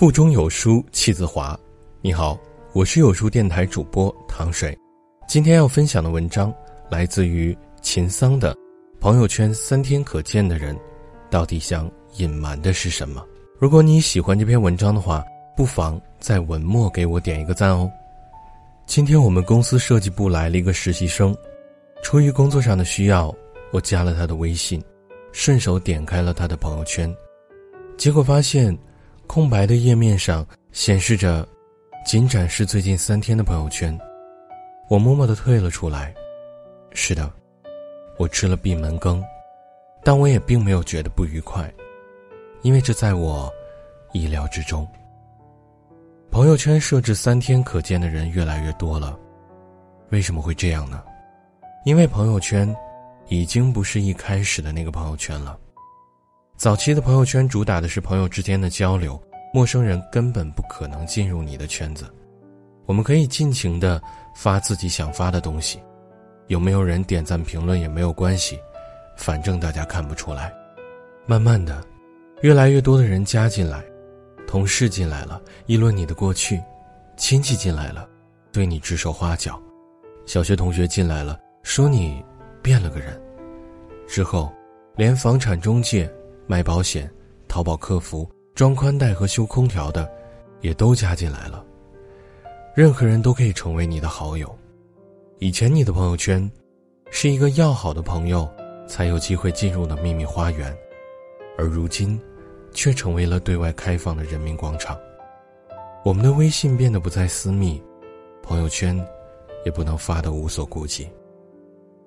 腹中有书气自华。你好，我是有书电台主播糖水。今天要分享的文章来自于秦桑的《朋友圈三天可见的人，到底想隐瞒的是什么》。如果你喜欢这篇文章的话，不妨在文末给我点一个赞哦。今天我们公司设计部来了一个实习生，出于工作上的需要，我加了他的微信，顺手点开了他的朋友圈，结果发现。空白的页面上显示着，仅展示最近三天的朋友圈。我默默的退了出来。是的，我吃了闭门羹，但我也并没有觉得不愉快，因为这在我意料之中。朋友圈设置三天可见的人越来越多了，为什么会这样呢？因为朋友圈已经不是一开始的那个朋友圈了。早期的朋友圈主打的是朋友之间的交流，陌生人根本不可能进入你的圈子。我们可以尽情的发自己想发的东西，有没有人点赞评论也没有关系，反正大家看不出来。慢慢的，越来越多的人加进来，同事进来了，议论你的过去；亲戚进来了，对你指手画脚；小学同学进来了，说你变了个人。之后，连房产中介。卖保险、淘宝客服、装宽带和修空调的，也都加进来了。任何人都可以成为你的好友。以前你的朋友圈，是一个要好的朋友才有机会进入的秘密花园，而如今，却成为了对外开放的人民广场。我们的微信变得不再私密，朋友圈，也不能发的无所顾忌。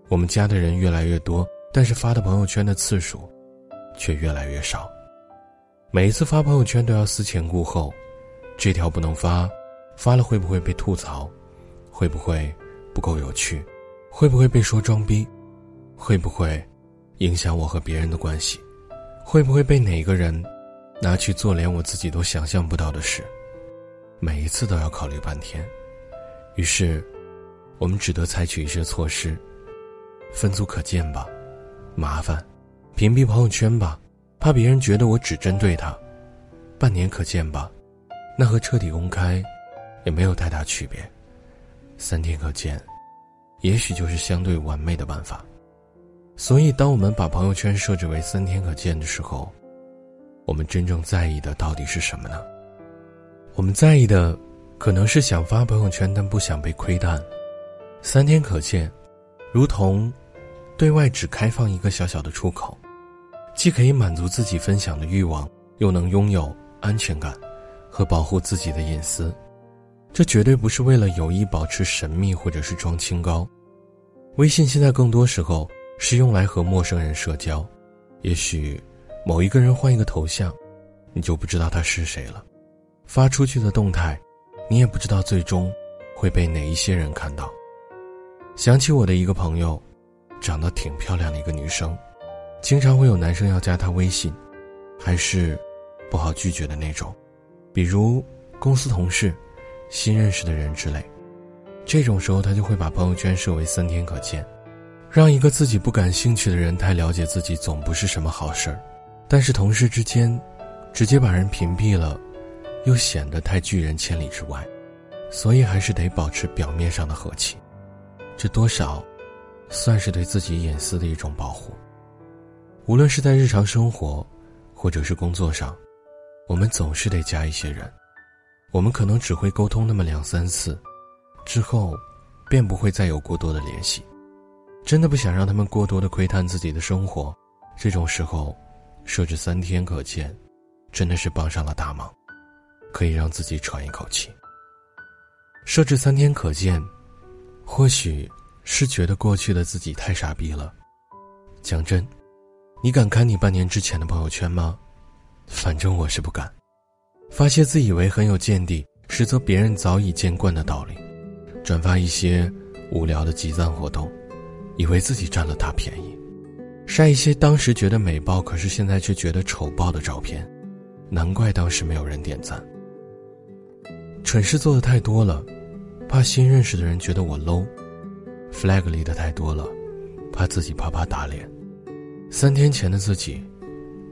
我们加的人越来越多，但是发的朋友圈的次数。却越来越少。每一次发朋友圈都要思前顾后，这条不能发，发了会不会被吐槽？会不会不够有趣？会不会被说装逼？会不会影响我和别人的关系？会不会被哪个人拿去做连我自己都想象不到的事？每一次都要考虑半天。于是，我们只得采取一些措施：分组可见吧，麻烦。屏蔽朋友圈吧，怕别人觉得我只针对他；半年可见吧，那和彻底公开也没有太大区别；三天可见，也许就是相对完美的办法。所以，当我们把朋友圈设置为三天可见的时候，我们真正在意的到底是什么呢？我们在意的可能是想发朋友圈，但不想被窥探。三天可见，如同对外只开放一个小小的出口。既可以满足自己分享的欲望，又能拥有安全感和保护自己的隐私，这绝对不是为了有意保持神秘或者是装清高。微信现在更多时候是用来和陌生人社交，也许某一个人换一个头像，你就不知道他是谁了。发出去的动态，你也不知道最终会被哪一些人看到。想起我的一个朋友，长得挺漂亮的一个女生。经常会有男生要加她微信，还是不好拒绝的那种，比如公司同事、新认识的人之类。这种时候，他就会把朋友圈设为三天可见，让一个自己不感兴趣的人太了解自己，总不是什么好事儿。但是同事之间，直接把人屏蔽了，又显得太拒人千里之外，所以还是得保持表面上的和气，这多少算是对自己隐私的一种保护。无论是在日常生活，或者是工作上，我们总是得加一些人。我们可能只会沟通那么两三次，之后，便不会再有过多的联系。真的不想让他们过多的窥探自己的生活，这种时候，设置三天可见，真的是帮上了大忙，可以让自己喘一口气。设置三天可见，或许是觉得过去的自己太傻逼了。讲真。你敢看你半年之前的朋友圈吗？反正我是不敢。发些自以为很有见地，实则别人早已见惯的道理；转发一些无聊的集赞活动，以为自己占了大便宜；晒一些当时觉得美爆，可是现在却觉得丑爆的照片，难怪当时没有人点赞。蠢事做的太多了，怕新认识的人觉得我 low；flag 立的太多了，怕自己啪啪打脸。三天前的自己，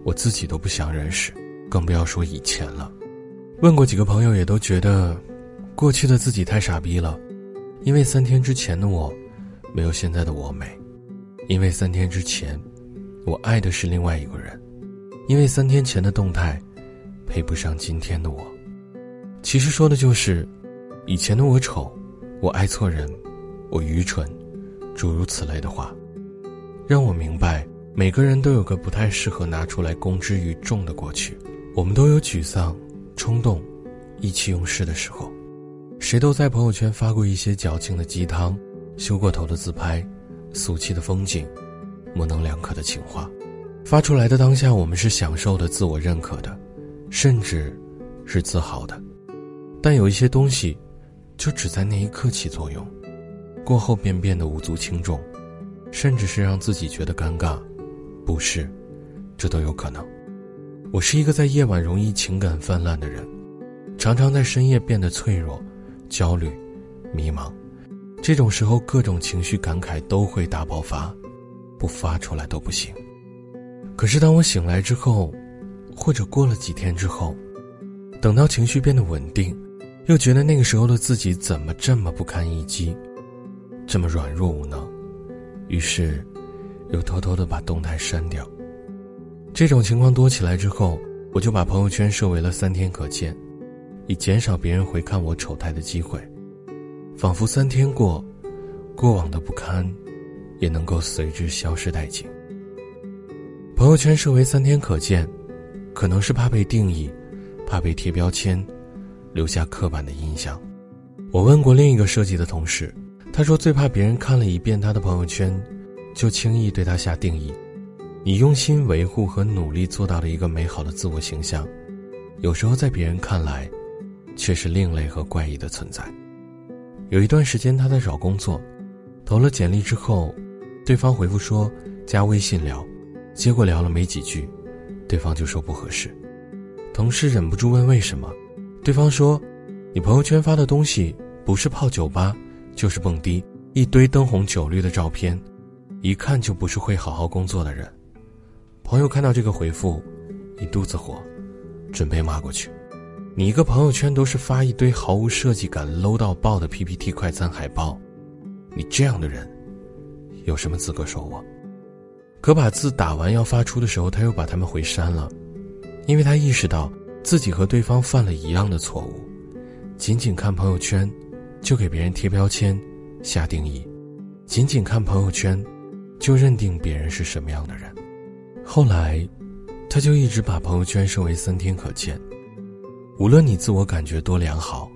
我自己都不想认识，更不要说以前了。问过几个朋友，也都觉得过去的自己太傻逼了，因为三天之前的我没有现在的我美，因为三天之前我爱的是另外一个人，因为三天前的动态配不上今天的我。其实说的就是以前的我丑，我爱错人，我愚蠢，诸如此类的话，让我明白每个人都有个不太适合拿出来公之于众的过去，我们都有沮丧。冲动、意气用事的时候，谁都在朋友圈发过一些矫情的鸡汤、修过头的自拍、俗气的风景、模棱两可的情话。发出来的当下，我们是享受的、自我认可的，甚至是自豪的。但有一些东西，就只在那一刻起作用，过后便变得无足轻重，甚至是让自己觉得尴尬、不是，这都有可能。我是一个在夜晚容易情感泛滥的人，常常在深夜变得脆弱、焦虑、迷茫。这种时候，各种情绪感慨都会大爆发，不发出来都不行。可是，当我醒来之后，或者过了几天之后，等到情绪变得稳定，又觉得那个时候的自己怎么这么不堪一击，这么软弱无能，于是，又偷偷的把动态删掉。这种情况多起来之后，我就把朋友圈设为了三天可见，以减少别人回看我丑态的机会。仿佛三天过，过往的不堪，也能够随之消失殆尽。朋友圈设为三天可见，可能是怕被定义，怕被贴标签，留下刻板的印象。我问过另一个设计的同事，他说最怕别人看了一遍他的朋友圈，就轻易对他下定义。你用心维护和努力做到了一个美好的自我形象，有时候在别人看来，却是另类和怪异的存在。有一段时间他在找工作，投了简历之后，对方回复说加微信聊，结果聊了没几句，对方就说不合适。同事忍不住问为什么，对方说，你朋友圈发的东西不是泡酒吧，就是蹦迪，一堆灯红酒绿的照片，一看就不是会好好工作的人。朋友看到这个回复，一肚子火，准备骂过去。你一个朋友圈都是发一堆毫无设计感、low 到爆的 PPT 快餐海报，你这样的人，有什么资格说我？可把字打完要发出的时候，他又把他们回删了，因为他意识到自己和对方犯了一样的错误，仅仅看朋友圈，就给别人贴标签、下定义，仅仅看朋友圈，就认定别人是什么样的人。后来，他就一直把朋友圈设为三天可见。无论你自我感觉多良好，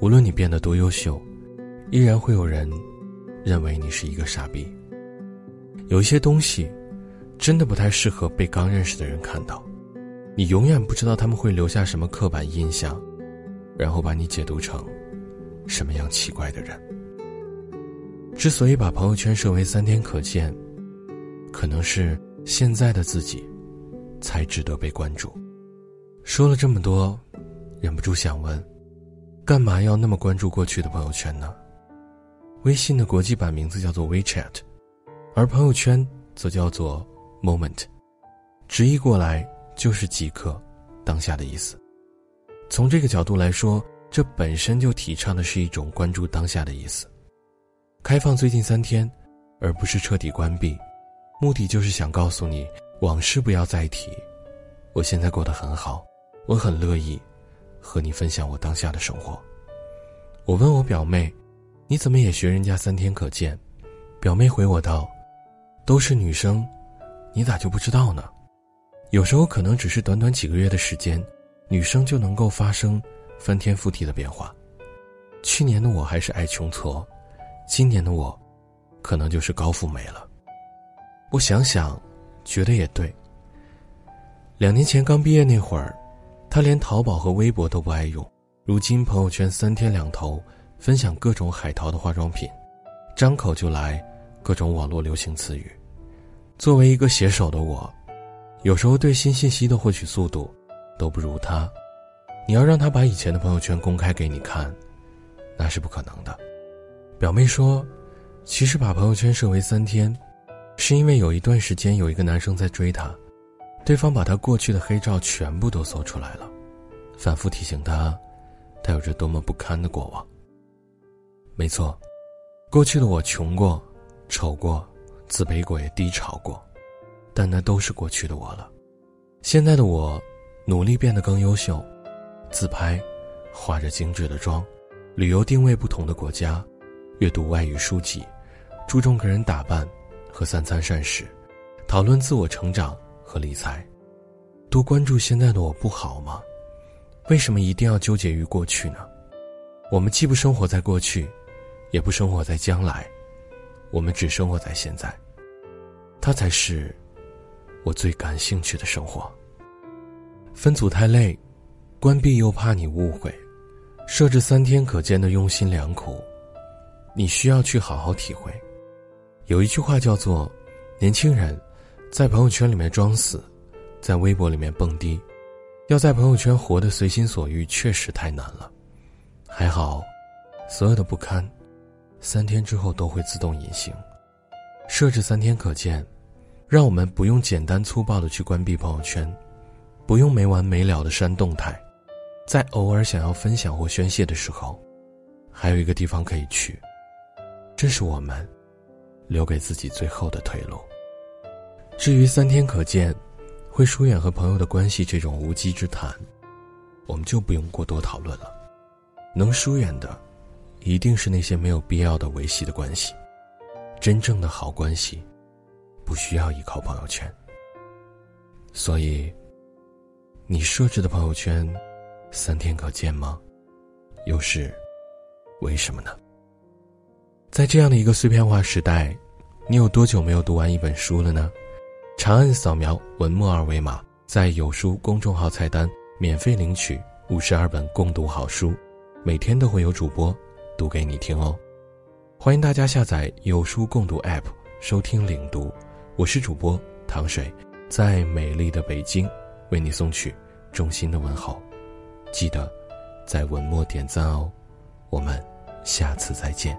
无论你变得多优秀，依然会有人认为你是一个傻逼。有一些东西，真的不太适合被刚认识的人看到。你永远不知道他们会留下什么刻板印象，然后把你解读成什么样奇怪的人。之所以把朋友圈设为三天可见，可能是。现在的自己，才值得被关注。说了这么多，忍不住想问：干嘛要那么关注过去的朋友圈呢？微信的国际版名字叫做 WeChat，而朋友圈则叫做 Moment，直译过来就是即刻、当下的意思。从这个角度来说，这本身就提倡的是一种关注当下的意思。开放最近三天，而不是彻底关闭。目的就是想告诉你，往事不要再提。我现在过得很好，我很乐意和你分享我当下的生活。我问我表妹：“你怎么也学人家三天可见？”表妹回我道：“都是女生，你咋就不知道呢？有时候可能只是短短几个月的时间，女生就能够发生翻天覆地的变化。去年的我还是爱穷矬，今年的我，可能就是高富美了。”我想想，觉得也对。两年前刚毕业那会儿，他连淘宝和微博都不爱用，如今朋友圈三天两头分享各种海淘的化妆品，张口就来各种网络流行词语。作为一个写手的我，有时候对新信息的获取速度都不如他。你要让他把以前的朋友圈公开给你看，那是不可能的。表妹说，其实把朋友圈设为三天。是因为有一段时间有一个男生在追她，对方把她过去的黑照全部都搜出来了，反复提醒他，他有着多么不堪的过往。没错，过去的我穷过、丑过、自卑过也低潮过，但那都是过去的我了。现在的我，努力变得更优秀，自拍，化着精致的妆，旅游定位不同的国家，阅读外语书籍，注重个人打扮和三餐膳食，讨论自我成长和理财。多关注现在的我不好吗？为什么一定要纠结于过去呢？我们既不生活在过去，也不生活在将来，我们只生活在现在。它才是我最感兴趣的生活。分组太累，关闭又怕你误会，设置三天可见的用心良苦，你需要去好好体会。有一句话叫做：“年轻人，在朋友圈里面装死。”在微博里面蹦迪，要在朋友圈活得随心所欲，确实太难了。还好，所有的不堪，三天之后都会自动隐形。设置三天可见，让我们不用简单粗暴的去关闭朋友圈，不用没完没了的删动态，在偶尔想要分享或宣泄的时候，还有一个地方可以去。这是我们留给自己最后的退路。至于三天可见。会疏远和朋友的关系这种无稽之谈，我们就不用过多讨论了。能疏远的，一定是那些没有必要的维系的关系。真正的好关系，不需要依靠朋友圈。所以，你设置的朋友圈，三天可见吗？又是为什么呢？在这样的一个碎片化时代，你有多久没有读完一本书了呢？长按扫描文末二维码，在有书公众号菜单免费领取五十二本共读好书，每天都会有主播读给你听哦。欢迎大家下载有书共读 App 收听领读，我是主播糖水，在美丽的北京为你送去衷心的问候，记得在文末点赞哦。我们下次再见。